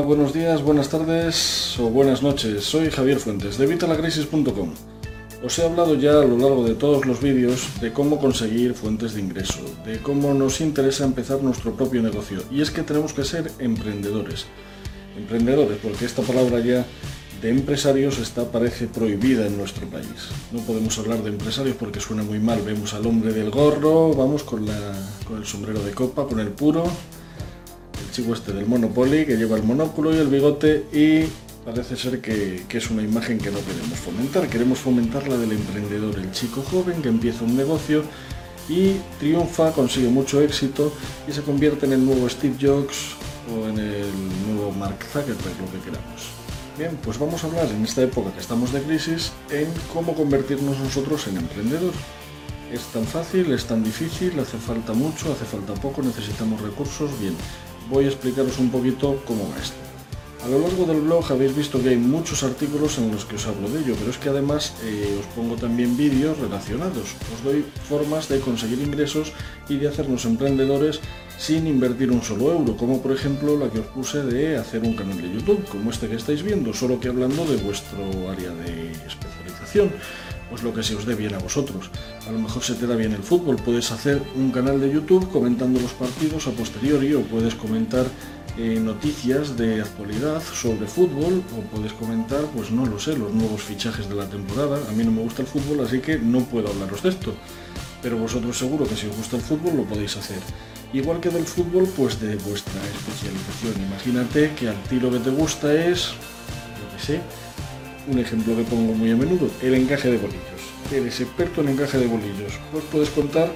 Buenos días, buenas tardes o buenas noches. Soy Javier Fuentes de Vitalacrisis.com. Os he hablado ya a lo largo de todos los vídeos de cómo conseguir fuentes de ingreso, de cómo nos interesa empezar nuestro propio negocio. Y es que tenemos que ser emprendedores. Emprendedores, porque esta palabra ya de empresarios está parece prohibida en nuestro país. No podemos hablar de empresarios porque suena muy mal. Vemos al hombre del gorro, vamos con, la, con el sombrero de copa, con el puro, chico este del Monopoly que lleva el monóculo y el bigote y parece ser que, es una imagen que no queremos fomentar. Queremos fomentar la del emprendedor, el chico joven que empieza un negocio y triunfa, consigue mucho éxito y se convierte en el nuevo Steve Jobs o en el nuevo Mark Zuckerberg, lo que queramos. Bien, pues vamos a hablar en esta época que estamos de crisis en cómo convertirnos nosotros en emprendedor. Es tan fácil, es tan difícil, hace falta mucho, hace falta poco, necesitamos recursos. Bien, voy a explicaros un poquito cómo va esto. A lo largo del blog habéis visto que hay muchos artículos en los que os hablo de ello, pero es que además eh, os pongo también vídeos relacionados. Os doy formas de conseguir ingresos y de hacernos emprendedores sin invertir un solo euro, como por ejemplo la que os puse de hacer un canal de YouTube, como este que estáis viendo, solo que hablando de vuestro área de especialización pues lo que se os dé bien a vosotros. A lo mejor se te da bien el fútbol, puedes hacer un canal de YouTube comentando los partidos a posteriori o puedes comentar eh, noticias de actualidad sobre fútbol o puedes comentar, pues no lo sé, los nuevos fichajes de la temporada. A mí no me gusta el fútbol, así que no puedo hablaros de esto. Pero vosotros seguro que si os gusta el fútbol lo podéis hacer. Igual que del fútbol, pues de vuestra especialización. Imagínate que al tiro que te gusta es, yo qué sé, un ejemplo que pongo muy a menudo, el encaje de bolillos. Eres experto en encaje de bolillos. Pues puedes contar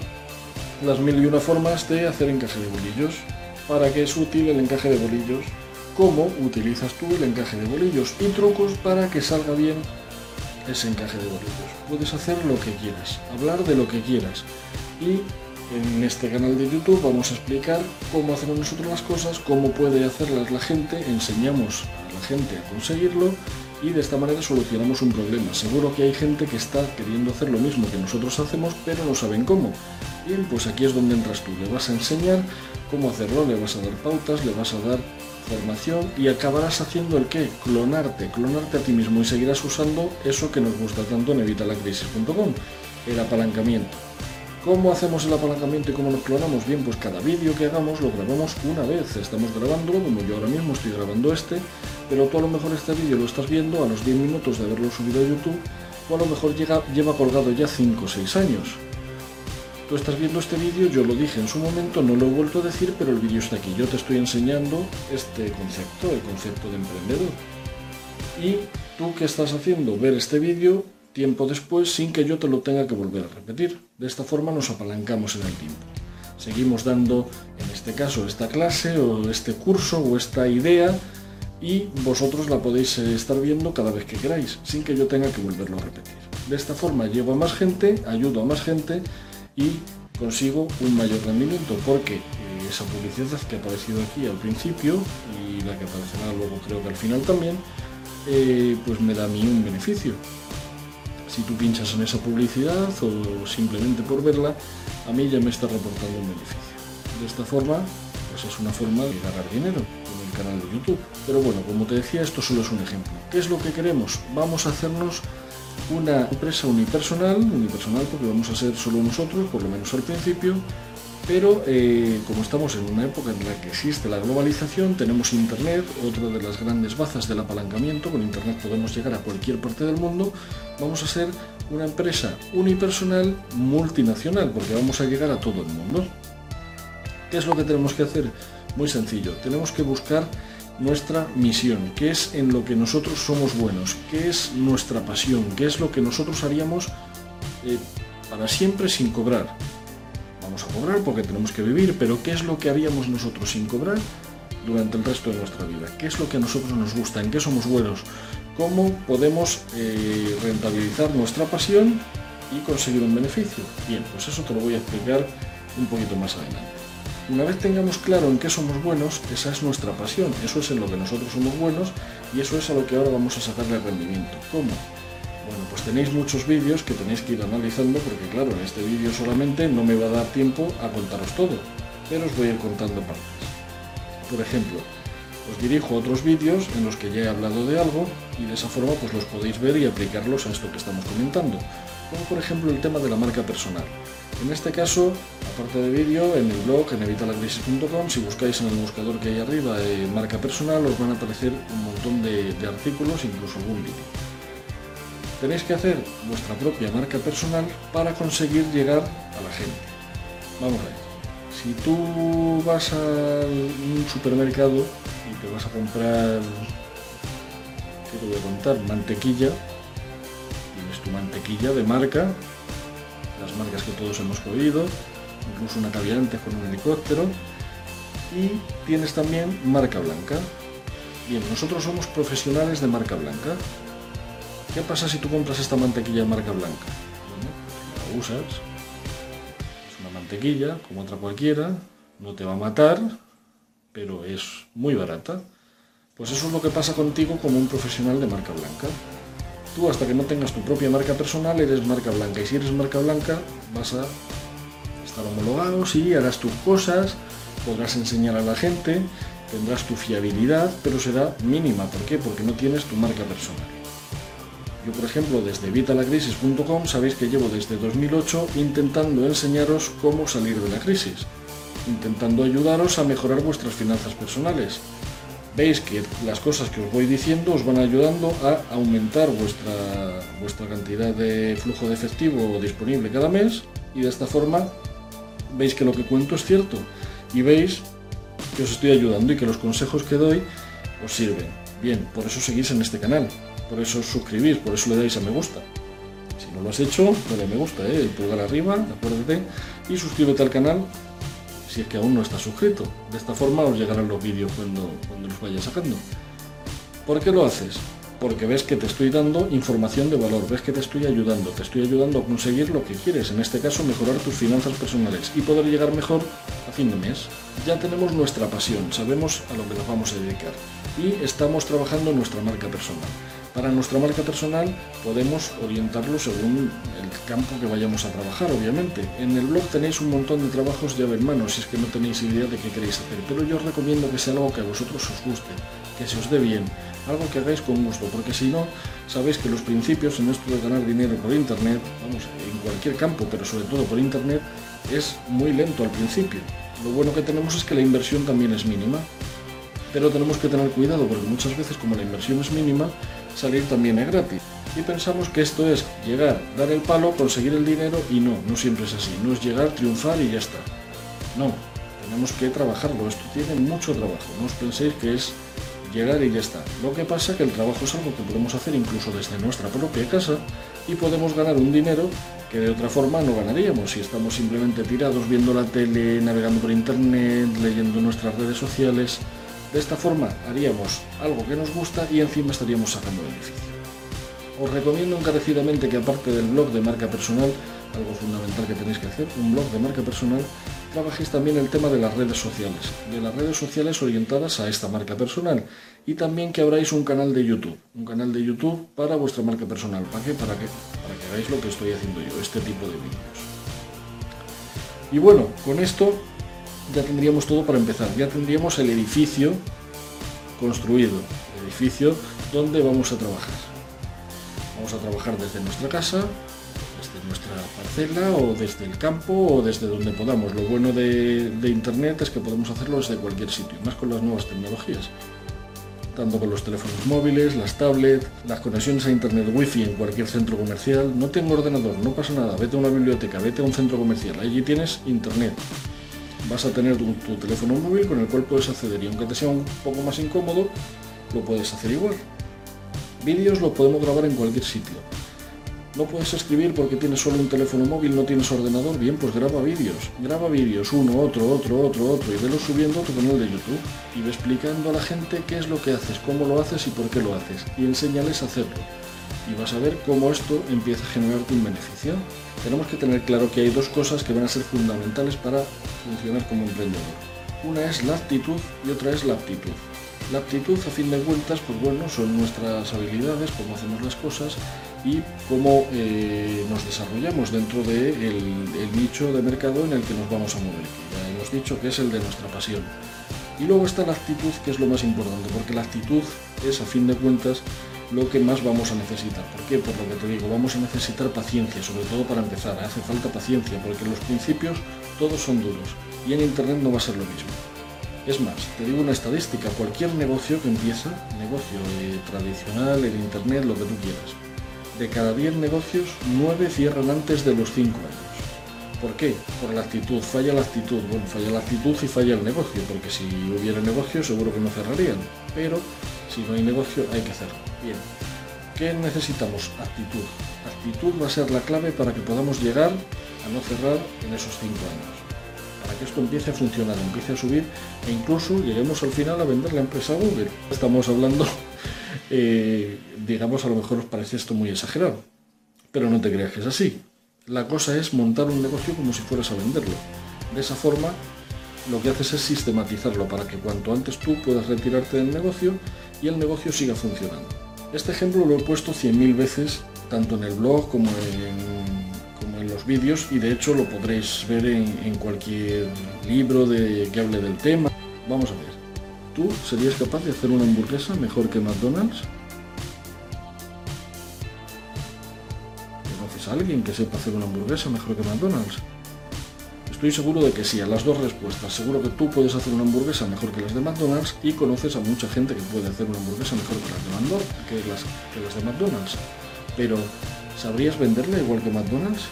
las mil y una formas de hacer encaje de bolillos para qué es útil el encaje de bolillos, cómo utilizas tú el encaje de bolillos y trucos para que salga bien ese encaje de bolillos. Puedes hacer lo que quieras, hablar de lo que quieras. Y en este canal de YouTube vamos a explicar cómo hacemos nosotros las cosas, cómo puede hacerlas la gente, enseñamos a la gente a conseguirlo y de esta manera solucionamos un problema. Seguro que hay gente que está queriendo hacer lo mismo que nosotros hacemos, pero no saben cómo. Bien, pues aquí es donde entras tú. Le vas a enseñar cómo hacerlo, le vas a dar pautas, le vas a dar formación y acabarás haciendo el qué? Clonarte, clonarte a ti mismo y seguirás usando eso que nos gusta tanto en evitalacrisis.com, el apalancamiento. ¿Cómo hacemos el apalancamiento y cómo nos clonamos? Bien, pues cada vídeo que hagamos lo grabamos una vez. Estamos grabándolo, como yo ahora mismo estoy grabando este, pero tú a lo mejor este vídeo lo estás viendo a los 10 minutos de haberlo subido a YouTube, o a lo mejor lleva colgado ya 5 o 6 años. Tú estás viendo este vídeo, yo lo dije en su momento, no lo he vuelto a decir, pero el vídeo está aquí. Yo te estoy enseñando este concepto, el concepto de emprendedor. Y tú qué estás haciendo? Ver este vídeo tiempo después sin que yo te lo tenga que volver a repetir. De esta forma nos apalancamos en el tiempo. Seguimos dando, en este caso, esta clase o este curso o esta idea y vosotros la podéis eh, estar viendo cada vez que queráis, sin que yo tenga que volverlo a repetir. De esta forma llevo a más gente, ayudo a más gente y consigo un mayor rendimiento porque eh, esa publicidad que ha aparecido aquí al principio y la que aparecerá luego creo que al final también, eh, pues me da a mí un beneficio si tú pinchas en esa publicidad o simplemente por verla, a mí ya me está reportando un beneficio. De esta forma, pues es una forma de ganar dinero con el canal de YouTube. Pero bueno, como te decía, esto solo es un ejemplo. ¿Qué es lo que queremos? Vamos a hacernos una empresa unipersonal, unipersonal porque vamos a ser solo nosotros, por lo menos al principio, pero eh, como estamos en una época en la que existe la globalización, tenemos Internet, otra de las grandes bazas del apalancamiento, con Internet podemos llegar a cualquier parte del mundo, vamos a ser una empresa unipersonal multinacional, porque vamos a llegar a todo el mundo. ¿Qué es lo que tenemos que hacer? Muy sencillo, tenemos que buscar nuestra misión, qué es en lo que nosotros somos buenos, qué es nuestra pasión, qué es lo que nosotros haríamos eh, para siempre sin cobrar vamos a cobrar porque tenemos que vivir, pero ¿qué es lo que haríamos nosotros sin cobrar durante el resto de nuestra vida? ¿Qué es lo que a nosotros nos gusta? ¿En qué somos buenos? ¿Cómo podemos eh, rentabilizar nuestra pasión y conseguir un beneficio? Bien, pues eso te lo voy a explicar un poquito más adelante. Una vez tengamos claro en qué somos buenos, esa es nuestra pasión, eso es en lo que nosotros somos buenos y eso es a lo que ahora vamos a sacarle rendimiento. ¿Cómo? Bueno, pues tenéis muchos vídeos que tenéis que ir analizando porque claro, en este vídeo solamente no me va a dar tiempo a contaros todo, pero os voy a ir contando partes. Por ejemplo, os dirijo a otros vídeos en los que ya he hablado de algo y de esa forma pues los podéis ver y aplicarlos a esto que estamos comentando, como por ejemplo el tema de la marca personal. En este caso, aparte de vídeo, en el blog en evitalacrisis.com, si buscáis en el buscador que hay arriba de marca personal, os van a aparecer un montón de, de artículos, incluso algún vídeo. Tenéis que hacer vuestra propia marca personal para conseguir llegar a la gente. Vamos a ver. Si tú vas a un supermercado y te vas a comprar, ¿qué te voy a contar? Mantequilla, tienes tu mantequilla de marca, las marcas que todos hemos oído, incluso una caviante con un helicóptero, y tienes también marca blanca. Bien, nosotros somos profesionales de marca blanca. ¿Qué pasa si tú compras esta mantequilla de marca blanca? Bueno, la usas, es una mantequilla como otra cualquiera, no te va a matar, pero es muy barata. Pues eso es lo que pasa contigo como un profesional de marca blanca. Tú hasta que no tengas tu propia marca personal eres marca blanca y si eres marca blanca vas a estar homologado, sí, harás tus cosas, podrás enseñar a la gente, tendrás tu fiabilidad, pero será mínima. ¿Por qué? Porque no tienes tu marca personal. Yo, por ejemplo, desde vitalacrisis.com sabéis que llevo desde 2008 intentando enseñaros cómo salir de la crisis, intentando ayudaros a mejorar vuestras finanzas personales veis que las cosas que os voy diciendo os van ayudando a aumentar vuestra, vuestra cantidad de flujo de efectivo disponible cada mes y de esta forma veis que lo que cuento es cierto y veis que os estoy ayudando y que los consejos que doy os sirven. Bien, por eso seguís en este canal, por eso suscribís, por eso le dais a me gusta. Si no lo has hecho, dale a me gusta, ¿eh? el pulgar arriba, acuérdate, y suscríbete al canal si es que aún no estás suscrito. De esta forma os llegarán los vídeos cuando, cuando los vaya sacando. ¿Por qué lo haces? Porque ves que te estoy dando información de valor, ves que te estoy ayudando, te estoy ayudando a conseguir lo que quieres, en este caso mejorar tus finanzas personales y poder llegar mejor a fin de mes. Ya tenemos nuestra pasión, sabemos a lo que nos vamos a dedicar y estamos trabajando nuestra marca personal. Para nuestra marca personal podemos orientarlo según el campo que vayamos a trabajar, obviamente. En el blog tenéis un montón de trabajos llave en mano, si es que no tenéis idea de qué queréis hacer, pero yo os recomiendo que sea algo que a vosotros os guste, que se os dé bien, algo que hagáis con gusto, porque si no, sabéis que los principios en esto de ganar dinero por internet, vamos, en cualquier campo, pero sobre todo por internet, es muy lento al principio. Lo bueno que tenemos es que la inversión también es mínima, pero tenemos que tener cuidado porque muchas veces como la inversión es mínima, salir también es gratis. Y pensamos que esto es llegar, dar el palo, conseguir el dinero y no, no siempre es así. No es llegar, triunfar y ya está. No, tenemos que trabajarlo. Esto tiene mucho trabajo. No os penséis que es llegar y ya está. Lo que pasa es que el trabajo es algo que podemos hacer incluso desde nuestra propia casa y podemos ganar un dinero que de otra forma no ganaríamos si estamos simplemente tirados viendo la tele, navegando por internet, leyendo nuestras redes sociales. De esta forma haríamos algo que nos gusta y encima estaríamos sacando beneficio. Os recomiendo encarecidamente que aparte del blog de marca personal, algo fundamental que tenéis que hacer, un blog de marca personal, trabajéis también el tema de las redes sociales, de las redes sociales orientadas a esta marca personal y también que abráis un canal de YouTube, un canal de YouTube para vuestra marca personal. ¿Para qué? Para que, para que hagáis lo que estoy haciendo yo, este tipo de vídeos. Y bueno, con esto ya tendríamos todo para empezar, ya tendríamos el edificio construido, el edificio donde vamos a trabajar. Vamos a trabajar desde nuestra casa, desde nuestra parcela o desde el campo o desde donde podamos. Lo bueno de, Internet es que podemos hacerlo desde cualquier sitio, más con las nuevas tecnologías tanto con los teléfonos móviles, las tablets, las conexiones a internet wifi en cualquier centro comercial. No tengo ordenador, no pasa nada, vete a una biblioteca, vete a un centro comercial, allí tienes internet vas a tener tu, teléfono móvil con el cual puedes acceder y aunque te sea un poco más incómodo, lo puedes hacer igual. Vídeos lo podemos grabar en cualquier sitio. No puedes escribir porque tienes solo un teléfono móvil, no tienes ordenador, bien, pues graba vídeos. Graba vídeos, uno, otro, otro, otro, otro, y velo subiendo a tu canal de YouTube. Y ve explicando a la gente qué es lo que haces, cómo lo haces y por qué lo haces. Y enséñales a hacerlo. Y vas a ver cómo esto empieza a generarte un beneficio tenemos que tener claro que hay dos cosas que van a ser fundamentales para funcionar como emprendedor. Una es la actitud y otra es la aptitud. La aptitud, a fin de cuentas, pues bueno, son nuestras habilidades, cómo hacemos las cosas y cómo eh, nos desarrollamos dentro del de el nicho de mercado en el que nos vamos a mover. Ya hemos dicho que es el de nuestra pasión. Y luego está la actitud, que es lo más importante, porque la actitud es, a fin de cuentas, lo que más vamos a necesitar. ¿Por qué? Por lo que te digo, vamos a necesitar paciencia, sobre todo para empezar. Hace falta paciencia, porque en los principios todos son duros y en Internet no va a ser lo mismo. Es más, te digo una estadística, cualquier negocio que empieza, negocio eh, tradicional, en Internet, lo que tú quieras, de cada 10 negocios, 9 cierran antes de los 5 años. ¿Por qué? Por la actitud, falla la actitud. Bueno, falla la actitud y falla el negocio, porque si hubiera negocio seguro que no cerrarían. Pero si no hay negocio hay que hacerlo. Bien, ¿qué necesitamos? Actitud. Actitud va a ser la clave para que podamos llegar a no cerrar en esos 5 años. Para que esto empiece a funcionar, empiece a subir e incluso lleguemos al final a vender la empresa Google. Estamos hablando, eh, digamos, a lo mejor os parece esto muy exagerado, pero no te creas que es así. La cosa es montar un negocio como si fueras a venderlo. De esa forma, lo que haces es sistematizarlo para que cuanto antes tú puedas retirarte del negocio y el negocio siga funcionando. Este ejemplo lo he puesto 100.000 veces, tanto en el blog como en, como en los vídeos, y de hecho lo podréis ver en, en cualquier libro de, que hable del tema. Vamos a ver, ¿tú serías capaz de hacer una hamburguesa mejor que McDonald's? a alguien que sepa hacer una hamburguesa mejor que McDonald's? Estoy seguro de que sí, a las dos respuestas. Seguro que tú puedes hacer una hamburguesa mejor que las de McDonald's y conoces a mucha gente que puede hacer una hamburguesa mejor que las de, McDonald's, que las de McDonald's. Pero, ¿sabrías venderla igual que McDonald's?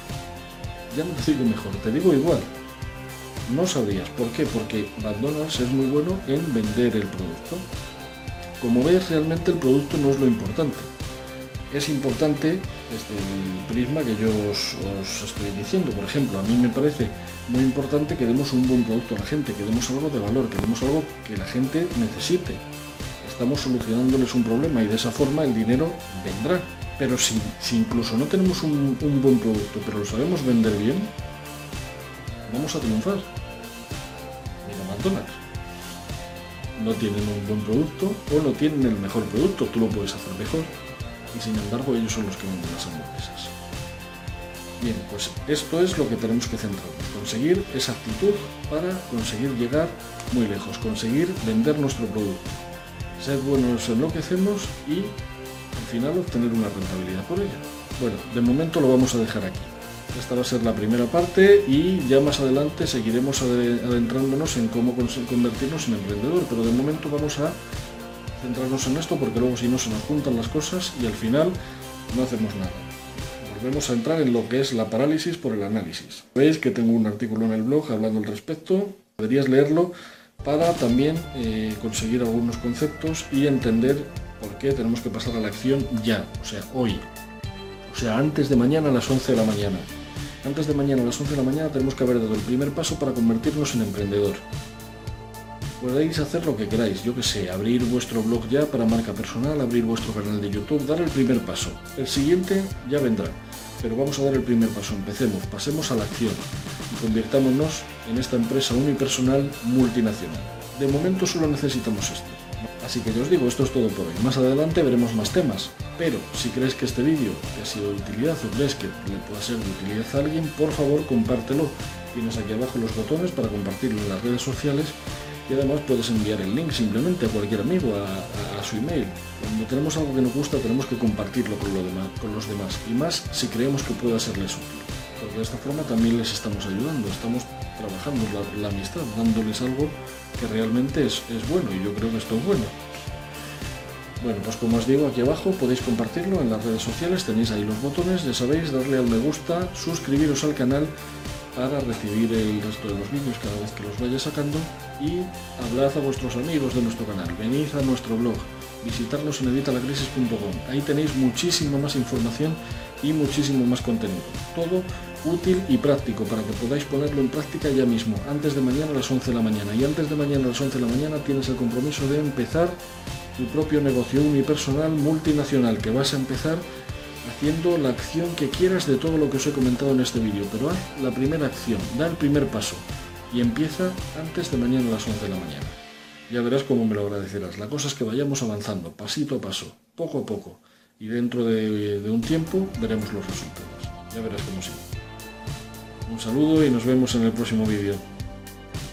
Ya no te digo mejor, te digo igual. No sabrías. ¿Por qué? Porque McDonald's es muy bueno en vender el producto. Como ves, realmente el producto no es lo importante es importante el prisma que yo os, estoy diciendo. Por ejemplo, a mí me parece muy importante que demos un buen producto a la gente, que demos algo de valor, que demos algo que la gente necesite. Estamos solucionándoles un problema y de esa forma el dinero vendrá. Pero si, incluso no tenemos un buen producto, pero lo sabemos vender bien, vamos a triunfar. Mira McDonald's. No tienen un buen producto o no tienen el mejor producto, tú lo puedes hacer mejor y sin embargo ellos son los que venden las hamburguesas. Bien, pues esto es lo que tenemos que centrarnos, conseguir esa actitud para conseguir llegar muy lejos, conseguir vender nuestro producto, ser buenos en lo que hacemos y al final obtener una rentabilidad por ello. Bueno, de momento lo vamos a dejar aquí. Esta va a ser la primera parte y ya más adelante seguiremos adentrándonos en cómo convertirnos en emprendedor, pero de momento vamos a centrarnos en esto porque luego si no se nos juntan las cosas y al final no hacemos nada. Volvemos a entrar en lo que es la parálisis por el análisis. Veis que tengo un artículo en el blog hablando al respecto, deberías leerlo para también eh, conseguir algunos conceptos y entender por qué tenemos que pasar a la acción ya, o sea, hoy. O sea, antes de mañana a las 11 de la mañana. Antes de mañana a las 11 de la mañana tenemos que haber dado el primer paso para convertirnos en emprendedor podéis hacer lo que queráis, yo que sé, abrir vuestro blog ya para marca personal, abrir vuestro canal de YouTube, dar el primer paso. El siguiente ya vendrá, pero vamos a dar el primer paso, empecemos, pasemos a la acción y convirtámonos en esta empresa unipersonal multinacional. De momento solo necesitamos esto. Así que yo os digo, esto es todo por hoy. Más adelante veremos más temas. Pero si crees que este vídeo ha sido de utilidad o crees que le pueda ser de utilidad a alguien, por favor compártelo. Tienes aquí abajo los botones para compartirlo en las redes sociales y además puedes enviar el link simplemente a cualquier amigo, a, su email. Cuando tenemos algo que nos gusta tenemos que compartirlo con, lo demás, con los demás y más si creemos que pueda serles útil. Porque de esta forma también les estamos ayudando, estamos trabajando la, amistad, dándoles algo que realmente es, es bueno y yo creo que esto es bueno. Bueno, pues como os digo, aquí abajo podéis compartirlo en las redes sociales, tenéis ahí los botones, ya sabéis, darle al me gusta, suscribiros al canal para recibir el resto de los vídeos cada vez que los vaya sacando y hablad a vuestros amigos de nuestro canal, venid a nuestro blog, visitarnos en editalacrisis.com, ahí tenéis muchísima más información y muchísimo más contenido, todo útil y práctico para que podáis ponerlo en práctica ya mismo, antes de mañana a las 11 de la mañana y antes de mañana a las 11 de la mañana tienes el compromiso de empezar tu propio negocio unipersonal multinacional que vas a empezar haciendo la acción que quieras de todo lo que os he comentado en este vídeo, pero haz la primera acción, da el primer paso y empieza antes de mañana a las 11 de la mañana. Ya verás cómo me lo agradecerás. La cosa es que vayamos avanzando, pasito a paso, poco a poco, y dentro de, un tiempo veremos los resultados. Ya verás cómo sí. Un saludo y nos vemos en el próximo vídeo.